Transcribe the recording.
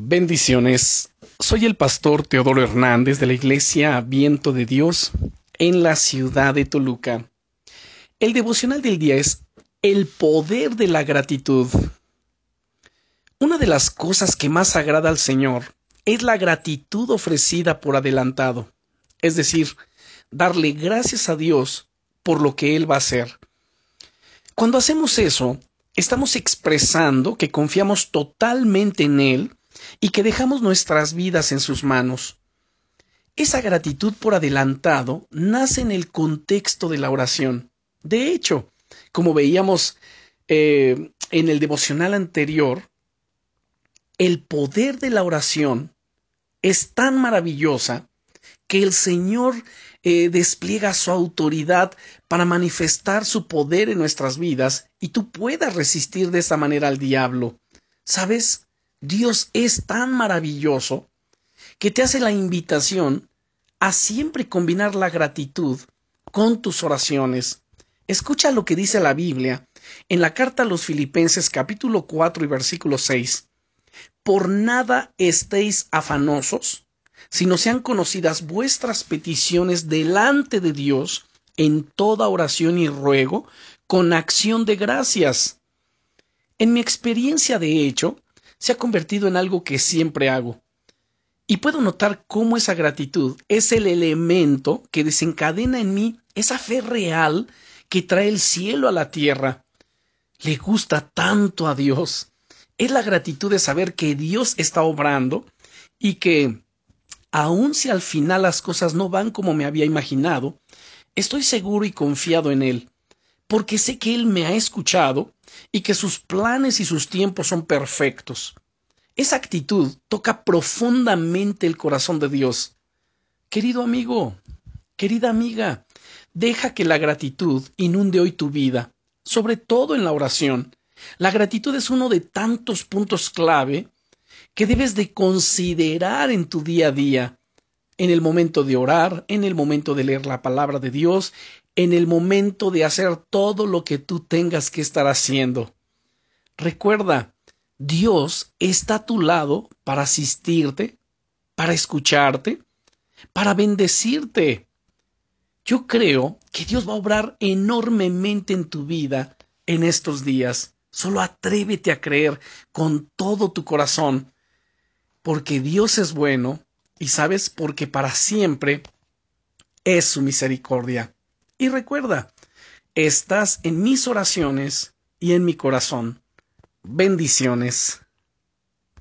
Bendiciones. Soy el pastor Teodoro Hernández de la Iglesia Viento de Dios en la ciudad de Toluca. El devocional del día es el poder de la gratitud. Una de las cosas que más agrada al Señor es la gratitud ofrecida por adelantado, es decir, darle gracias a Dios por lo que Él va a hacer. Cuando hacemos eso, estamos expresando que confiamos totalmente en Él y que dejamos nuestras vidas en sus manos. Esa gratitud por adelantado nace en el contexto de la oración. De hecho, como veíamos eh, en el devocional anterior, el poder de la oración es tan maravillosa que el Señor eh, despliega su autoridad para manifestar su poder en nuestras vidas y tú puedas resistir de esa manera al diablo. ¿Sabes? Dios es tan maravilloso que te hace la invitación a siempre combinar la gratitud con tus oraciones. Escucha lo que dice la Biblia en la carta a los Filipenses capítulo 4 y versículo 6. Por nada estéis afanosos, sino sean conocidas vuestras peticiones delante de Dios en toda oración y ruego con acción de gracias. En mi experiencia de hecho, se ha convertido en algo que siempre hago. Y puedo notar cómo esa gratitud es el elemento que desencadena en mí esa fe real que trae el cielo a la tierra. Le gusta tanto a Dios. Es la gratitud de saber que Dios está obrando y que, aun si al final las cosas no van como me había imaginado, estoy seguro y confiado en Él, porque sé que Él me ha escuchado y que sus planes y sus tiempos son perfectos. Esa actitud toca profundamente el corazón de Dios. Querido amigo, querida amiga, deja que la gratitud inunde hoy tu vida, sobre todo en la oración. La gratitud es uno de tantos puntos clave que debes de considerar en tu día a día, en el momento de orar, en el momento de leer la palabra de Dios, en el momento de hacer todo lo que tú tengas que estar haciendo. Recuerda, Dios está a tu lado para asistirte, para escucharte, para bendecirte. Yo creo que Dios va a obrar enormemente en tu vida en estos días. Solo atrévete a creer con todo tu corazón, porque Dios es bueno y sabes porque para siempre es su misericordia. Y recuerda, estás en mis oraciones y en mi corazón. Bendiciones.